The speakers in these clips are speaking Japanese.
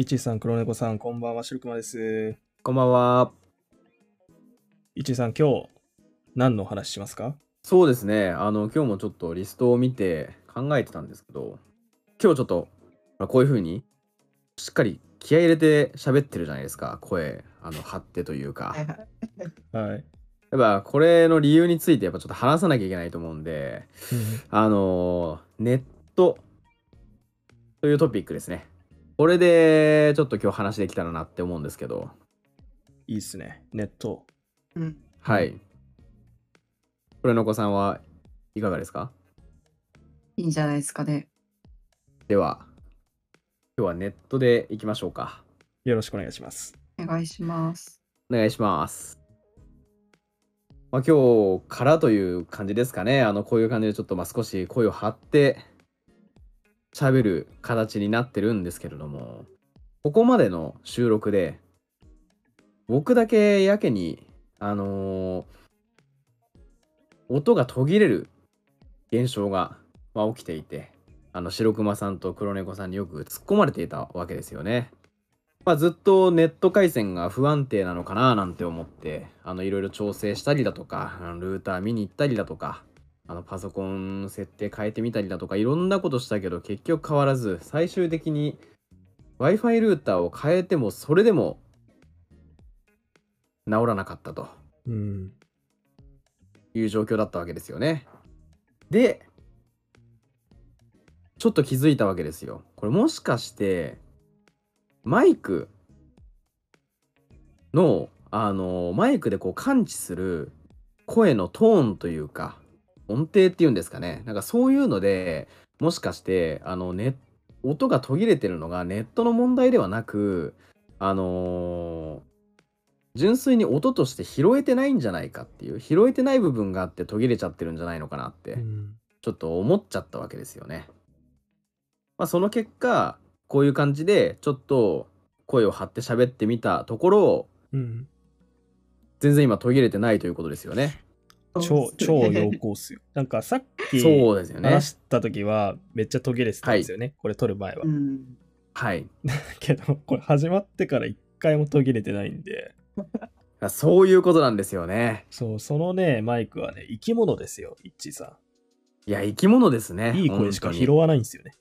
いちさん、黒猫さん、こんばんは、しるくまです。こんばんは。いちさん、今日、何のお話しますか？そうですね。あの、今日もちょっとリストを見て考えてたんですけど、今日ちょっと、まあこういう風に、しっかり気合い入れて喋ってるじゃないですか。声、あの、張ってというか。はい。やっぱ、これの理由について、やっぱちょっと話さなきゃいけないと思うんで、あのーネットというトピックですね。これで、ちょっと今日話できたらなって思うんですけど、いいっすね。ネット。うん。はい。これの子さんはいかがですか？いいんじゃないですかね。では、今日はネットでいきましょうか。よろしくお願いします。お願いします。お願いします。まあ、今日からという感じですかね。あの、こういう感じでちょっとまあ少し声を張って喋る形になってるんですけれども、ここまでの収録で、僕だけやけに、あのー音が途切れる現象が、まあ、起きていて、あの、白熊さんと黒猫さんによく突っ込まれていたわけですよね。まあ、ずっとネット回線が不安定なのかななんて思ってあのいろいろ調整したりだとかルーター見に行ったりだとかあのパソコン設定変えてみたりだとかいろんなことしたけど結局変わらず最終的に w i f i ルーターを変えてもそれでも治らなかったとうん。いう状況だったわけですよね。でちょっと気づいたわけですよ。これもしかしてマイクのあのマイクでこう感知する声のトーンというか音程っていうんですかねなんかそういうのでもしかしてあのネ音が途切れてるのがネットの問題ではなくあのー純粋に音として拾えてないんじゃないかっていう拾えてない部分があって途切れちゃってるんじゃないのかなってうんちょっと思っちゃったわけですよね。まあ、その結果こういう感じでちょっと声を張って喋ってみたところうん。全然今途切れてないということですよね。超、超良好っすよ。なんかさっきそうですよね話。した時はめっちゃ途切れてたんですよね。これ撮る前はう。ん。はい。けど、これ始まってから一回も途切れてないんで、そういうことなんですよね。そう、そのね、マイクはね、生き物ですよ、イッチーさいや生き物ですね。ん。いい声しか拾わないんですよね。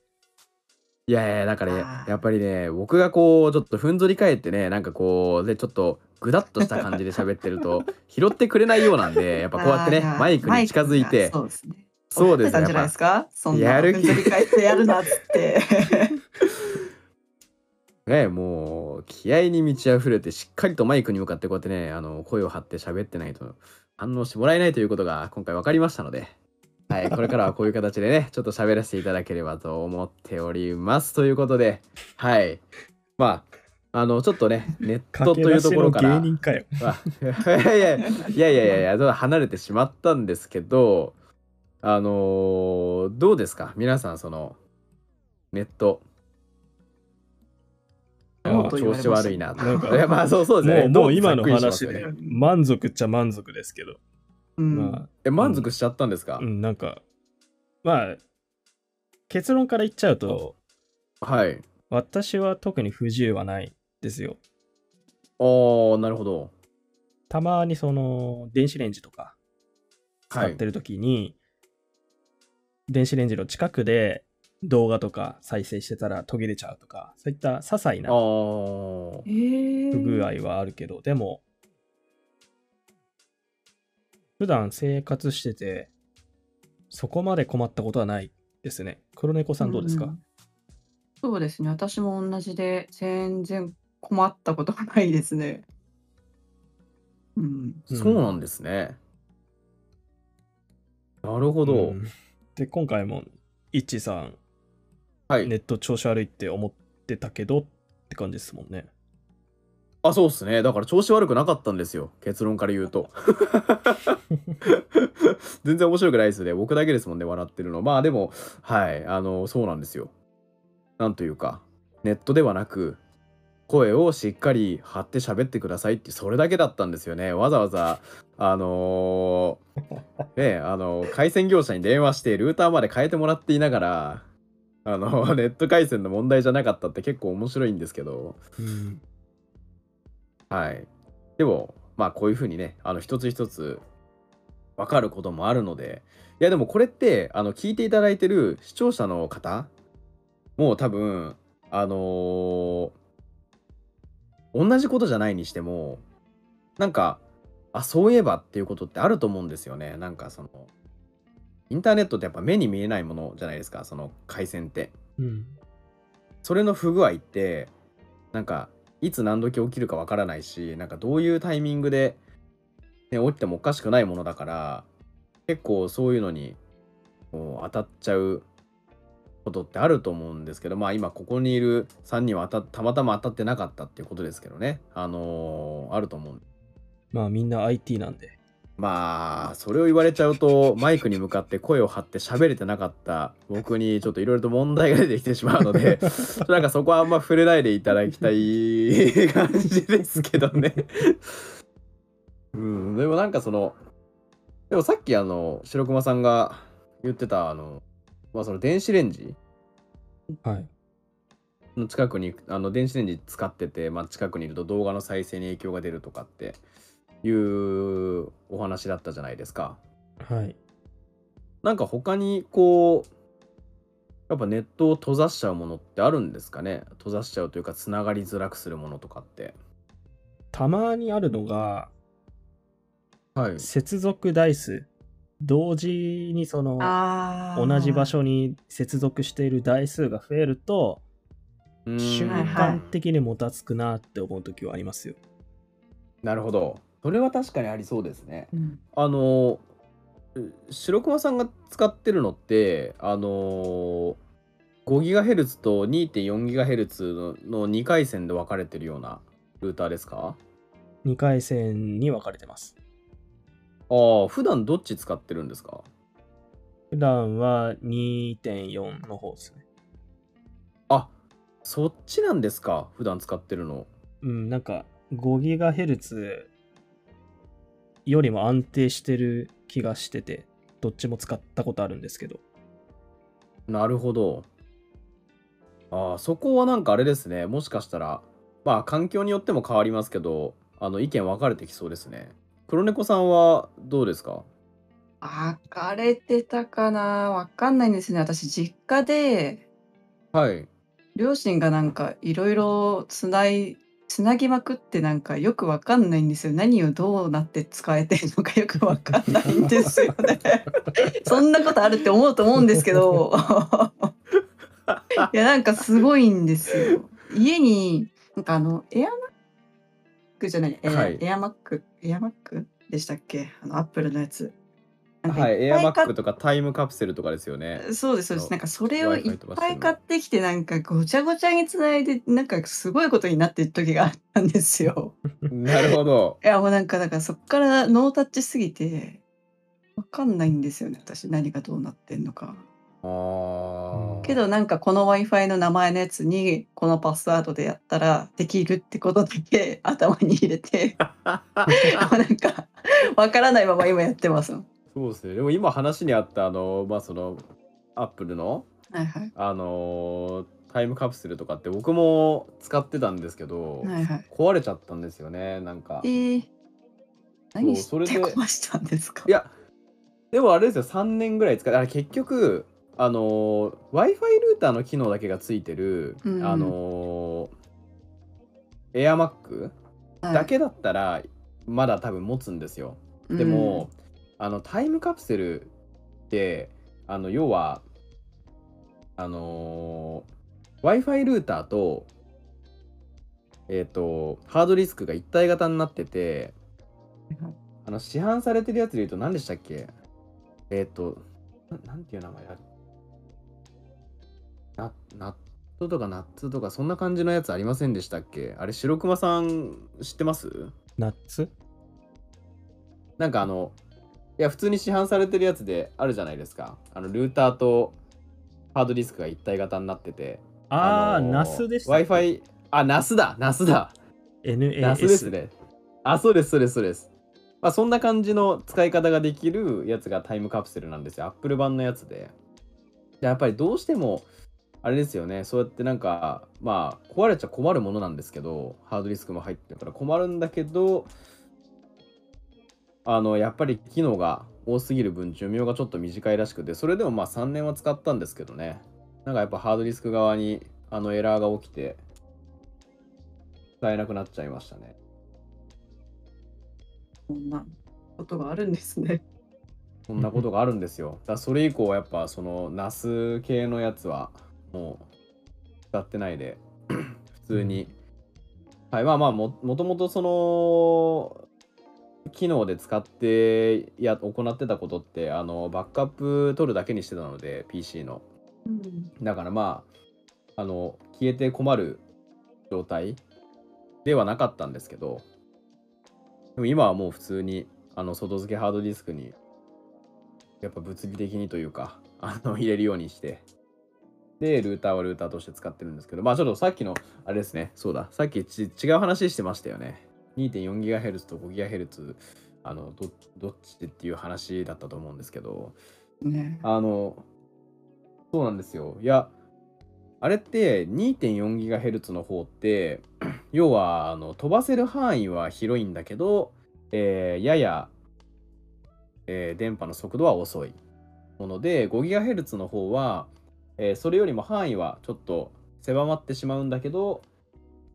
いやいやだからあーやっぱりね僕がこうちょっとふんぞり返ってねなんかこうでちょっとぐだっとした感じで喋ってると 拾ってくれないようなんでやっぱこうやってねマイクに近づいてそうですね。そうですねやってたんじゃないですか？そんな。やる気ふんぞり返ってやるなっつって。ねもう気合に満ち溢れてしっかりとマイクに向かってこうやってねあの声を張って喋ってないと反応してもらえないということが今回分かりましたので、はい、これからはこういう形でね ちょっと喋らせていただければと思っております。ということではい。まああのちょっとねネットというところから。芸人かよ。あ いやいやいやいやいやいやちょっと離れてしまったんですけどあのーどうですか？皆さんそのネット。調子悪いなと。なんかいや まあそうそうですね。もうもう今の話でよね満足っちゃ満足ですけど、うん。まえ満足しちゃったんですか？あ、う、ん、なんか、まあ、結論から言っちゃうと、はい。私は特に不自由はないですよ。おーなるほど。たまにその、電子レンジとか使ってる時に、電子レンジの近くで動画とか再生してたら途切れちゃうとか、そういった些細な不具合はあるけど、でも、普段生活してて、そこまで困ったことはないですね。黒猫さんどうですか、んそうですね。私も同じで全然困ったことがないですね。うん。そうなんですね。なるほど。うんで、今回も、イッチさん、はい。ネット調子悪いって思ってたけどって感じですもんね。あ、そうっすね。だから調子悪くなかったんですよ。結論から言うと。全然面白くないですね。僕だけですもんね、笑ってるの。まあでも、はい。あの、そうなんですよ。なんというか、ネットではなく、声をしっかり張って喋ってくださいって、それだけだったんですよね。わざわざ、あのーね、あの、回線業者に電話して、ルーターまで変えてもらっていながら、あのネット回線の問題じゃなかったって結構面白いんですけどうん。はい。でもまあこういうふうにねあの一つ一つ分かることもあるので。いやでもこれってあの聞いていただいてる視聴者の方もう多分あのー同じことじゃないにしてもなんかあそういえばっていうことってあると思うんですよね。なんかそのインターネットってやっぱ目に見えないものじゃないですかその回線って。うん。それの不具合ってなんかいつ何時起きるかわからないしなんかどういうタイミングで、ね、起きてもおかしくないものだから結構そういうのにこう当たっちゃうことってあると思うんですけどまあ今ここにいる3人はたまたま当たってなかったっていうことですけどねあのーあると思うまあみんな IT なんで。まあそれを言われちゃうとマイクに向かって声を張って喋れてなかった僕にちょっといろいろと問題が出てきてしまうので なんかそこはあんま触れないでいただきたい感じですけどね。うんでもなんかそのでもさっきあの白熊さんが言ってたあのまあその電子レンジはい。の近くにあの電子レンジ使ってて、まあ、近くにいると動画の再生に影響が出るとかっていうお話だったじゃないですか。はい。なんか他にこうやっぱネットを閉ざしちゃうものってあるんですかね？閉ざしちゃうというかつながりづらくするものとかって。たまにあるのが、はい。接続台数。同時にその、同じ場所に接続している台数が増えると、瞬間的にもたつくなって思う時はありますよ。なるほど。それは確かにありそうですね。うんあのう白熊さんが使ってるのってあの 5GHz と 2.4GHz のの2回線で分かれてるようなルーターですか？2回線に分かれてます。ああ普段どっち使ってるんですか？普段は2.4の方ですね。あそっちなんですか？普段使ってるの。うん、なんか 5GHz よりも安定してる気がしてて、どっちも使ったことあるんですけど。なるほど。ああ、そこはなんかあれですね。もしかしたら、まあ環境によっても変わりますけど、あの意見分かれてきそうですね。黒猫さんはどうですか？分かれてたかなわかんないんですね。私、実家で、はい。両親がなんかいろいろつない、つなぎまくってなんかよくわかんないんですよ。何をどうなって使えてるのかよくわかんないんですよね。そんなことあるって思うと思うんですけど。いや、なんかすごいんですよ。家に、なんかあの、エアマックじゃない、はいエアマック、エアマックでしたっけ？あの、アップルのやつ。なんかはい。エアマっぱい買っックとかタイムカプセルとかですよね。そうですそうです。なんかそれをいっぱい買ってきてなんかごちゃごちゃにつないでなんかすごいことになってる時があったんですよ。なるほど。いやもうなんかだからそっからノータッチすぎてわかんないんですよね私何がどうなってんのか。ああ。けどなんかこの Wi-Fi の名前のやつにこのパスワードでやったらできるってことだけ頭に入れて なんかわからないまま今やってますもん。そうですね。でも今話にあった、あの、まあその、アップルの、はいはいあのタイムカプセルとかって僕も使ってたんですけど、はいはい。壊れちゃったんですよね。なんかえ。ー、何してそれで壊したんですか？いや、でもあれですよ、3年ぐらい使って、あれ結局、あのー Wi-Fi ルーターの機能だけがついてる、うんあのー、AirMac はいだけだったら、まだ多分持つんですよ。でも、あの、タイムカプセルって、あの、要は、あのー Wi-Fi ルーターと、えっ、と、ハードディスクが一体型になってて、はいあの市販されてるやつで言うと何でしたっけ？えっ、とな、なんていう名前あるな、ナットとかナッツとかそんな感じのやつありませんでしたっけ？あれ、白熊さん知ってます？ナッツ？なんかあの、いや、普通に市販されてるやつであるじゃないですか。あの、ルーターとハードディスクが一体型になってて。あー、のナスでした Wi-Fi、あ、ナスだ、ナスだ。NAS。ナスですね。あ、そうです、そうです、そうです。まあ、そんな感じの使い方ができるやつがタイムカプセルなんですよ。Apple 版のやつで。でやっぱりどうしても、あれですよね、そうやってなんか、まあ、壊れちゃ困るものなんですけど、ハードディスクも入ってるから困るんだけど、あの、やっぱり機能が多すぎる分、寿命がちょっと短いらしくて、それでもまあ3年は使ったんですけどね、なんかやっぱハードディスク側にあのエラーが起きて、使えなくなっちゃいましたね。そんなことがあるんですね。そんなことがあるんですよ。だからそれ以降、やっぱそのナス系のやつはもう使ってないで、普通に。はい、まあまあも、もともとその、機能で使ってや行ってたことってあのバックアップ取るだけにしてたので PC のうん。だからまああの消えて困る状態ではなかったんですけどでも今はもう普通にあの外付けハードディスクにやっぱ物理的にというかあの入れるようにしてでルーターはルーターとして使ってるんですけどまあちょっとさっきのあれですねそうださっきち違う話してましたよね 2.4GHz と 5GHz あのどどっちっていう話だったと思うんですけどね。あの、そうなんですよ。いや、あれって 2.4GHz の方って、要はあの飛ばせる範囲は広いんだけど、えーやや、えー電波の速度は遅いもので、5GHz の方は、えーそれよりも範囲はちょっと狭まってしまうんだけど、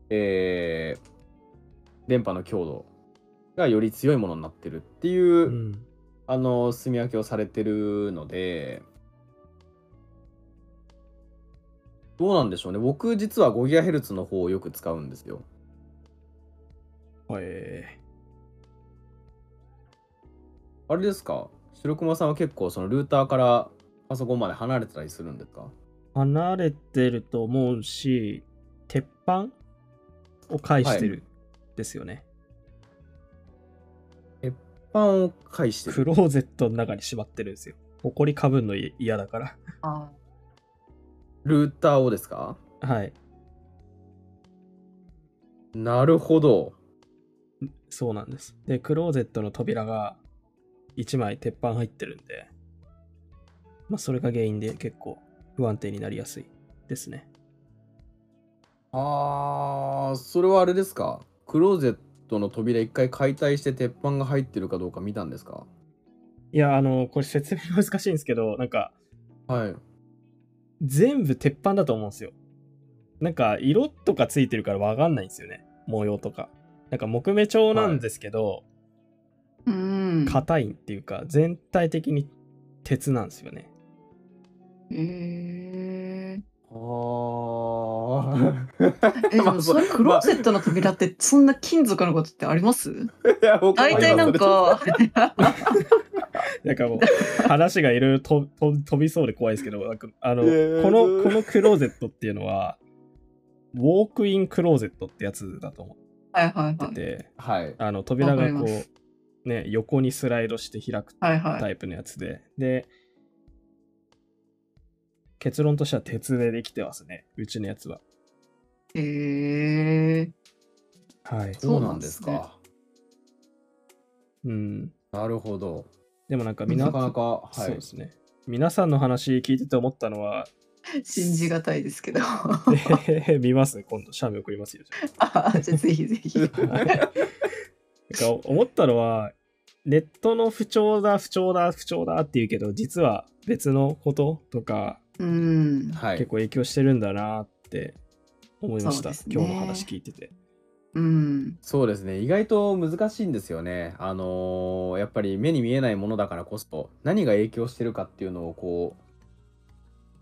えー電波の強度がより強いものになってるっていう、うん。あの、住み分けをされてるので、どうなんでしょうね。僕、実は 5GHz の方をよく使うんですよ。えあれですか？白熊さんは結構そのルーターからパソコンまで離れてたりするんですか？ー離れてると思うし、鉄板を介してる、ですよね。パンを介してる。クローゼットの中にしまってるんですよ。埃かぶんの嫌だから。あルーターをですか？はい。なるほど。そうなんです。で、クローゼットの扉が1枚鉄板入ってるんで、まあ、それが原因で結構不安定になりやすいですね。あー、それはあれですか？クローゼットの扉一回解体して鉄板が入ってるかどうか見たんですか？いや、あの、これ説明難しいんですけど、なんか、はい。全部鉄板だと思うんですよ。なんか、色とかついてるからわかんないんですよね。模様とか。なんか、木目調なんですけど、あ。うん。硬、いっていうか、全体的に鉄なんですよね。へえ。あ ー。え、でもそれクローゼットの扉ってそんな金属のことってあります？いや大体なんか、なんかもう、話がいろいろとと飛びそうで怖いですけど、なんか、あの、この、このクローゼットっていうのは、ウォークインクローゼットってやつだと思はいはいはい。ってて、はい。あの、扉がこう、ね、横にスライドして開くはいはい。タイプのやつで、で、結論としては鉄でできてますね、うちのやつは。へえ。はい。そうなんですか。うん。なるほど。でもなんか皆なかなか、はいそうで。すね。皆さんの話聞いてて思ったのは、信じがたいですけど。で 見ます？今度、写メ送りますよ。じゃあじゃあぜひぜひ。か思ったのは、ネットの不調だ、不調だ、不調だって言うけど、実は別のこととか、うん。はい結。構影響してるんだなって思いました、そうですね今日の話聞いてて。うん。そうですね。意外と難しいんですよね。あのーやっぱり目に見えないものだからこそ、何が影響してるかっていうのをこ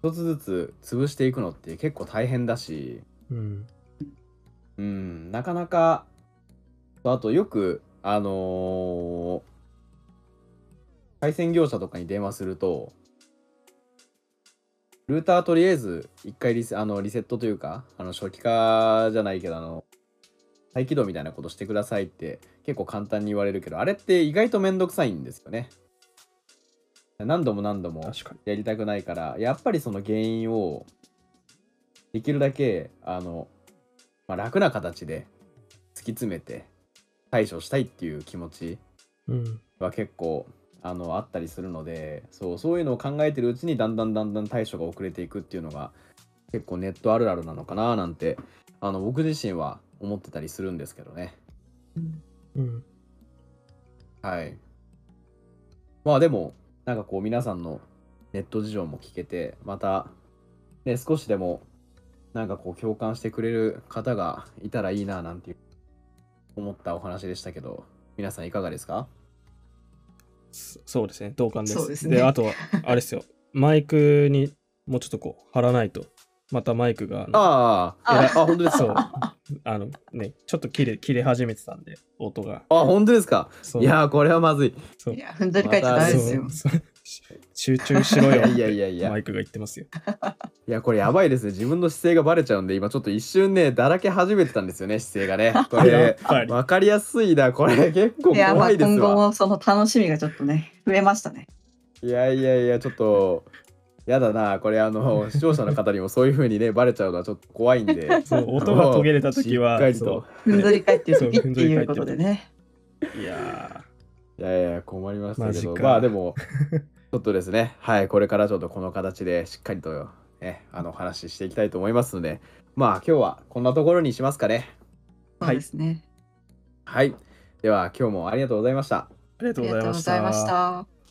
う、一つずつ潰していくのって結構大変だし、うん。うん、なかなか、あとよく、あのー回線業者とかに電話すると、ルーターとりあえず一回リセあのリセットというか、あの初期化じゃないけど、あの、再起動みたいなことしてくださいって結構簡単に言われるけど、あれって意外とめんどくさいんですよね。何度も何度も。やりたくないからやっぱりその原因をできるだけあの、まあ、楽な形で突き詰めて対処したいっていう気持ちうん。は結構あのあったりするのでそうそういうのを考えてるうちにだんだんだんだん対処が遅れていくっていうのが結構ネットあるあるなのかななんてあの僕自身は思ってたりするんですけどね。うん。うん。はい。まあでもなんかこう皆さんのネット事情も聞けてまたね少しでもなんかこう共感してくれる方がいたらいいななんて思ったお話でしたけど皆さんいかがですか？そそうですね、同感です。ですねあとは、あれですよ、マイクにもうちょっとこう、貼らないと、またマイクが、あのああ、ああ、本当ですそうか。あのね、ちょっと切れ切れ始めてたんで、音が。あ、本当ですか？いやー、これはまずい。そういや、踏んだり返っちゃダメですよ。集中しろよ。いやいやいやマイクが言ってますよ。いや、これやばいですね。自分の姿勢がバレちゃうんで、今ちょっと一瞬ね、だらけ始めてたんですよね、姿勢がね。こやれ。わかりやすいな。これ結構怖いです今後わ。もその楽しみがちょっとね、増えましたね。いやいやいや、ちょっと、やだな。これ、あの、視聴者の方にもそういう風にね、バレちゃうのはちょっと怖いんで。そう音が途切れた時はしっかりそとう。踏んだり返ってるそう時っていうことでね。いやいやいや、困りましたけど、まあでも、ちょっとですね、はい、これからちょっとこの形でしっかりと、ね、あの、お話ししていきたいと思いますので、まあ今日はこんなところにしますかね。そうですね。はい。では、今日もありがとうございました。ーありがとうごございました。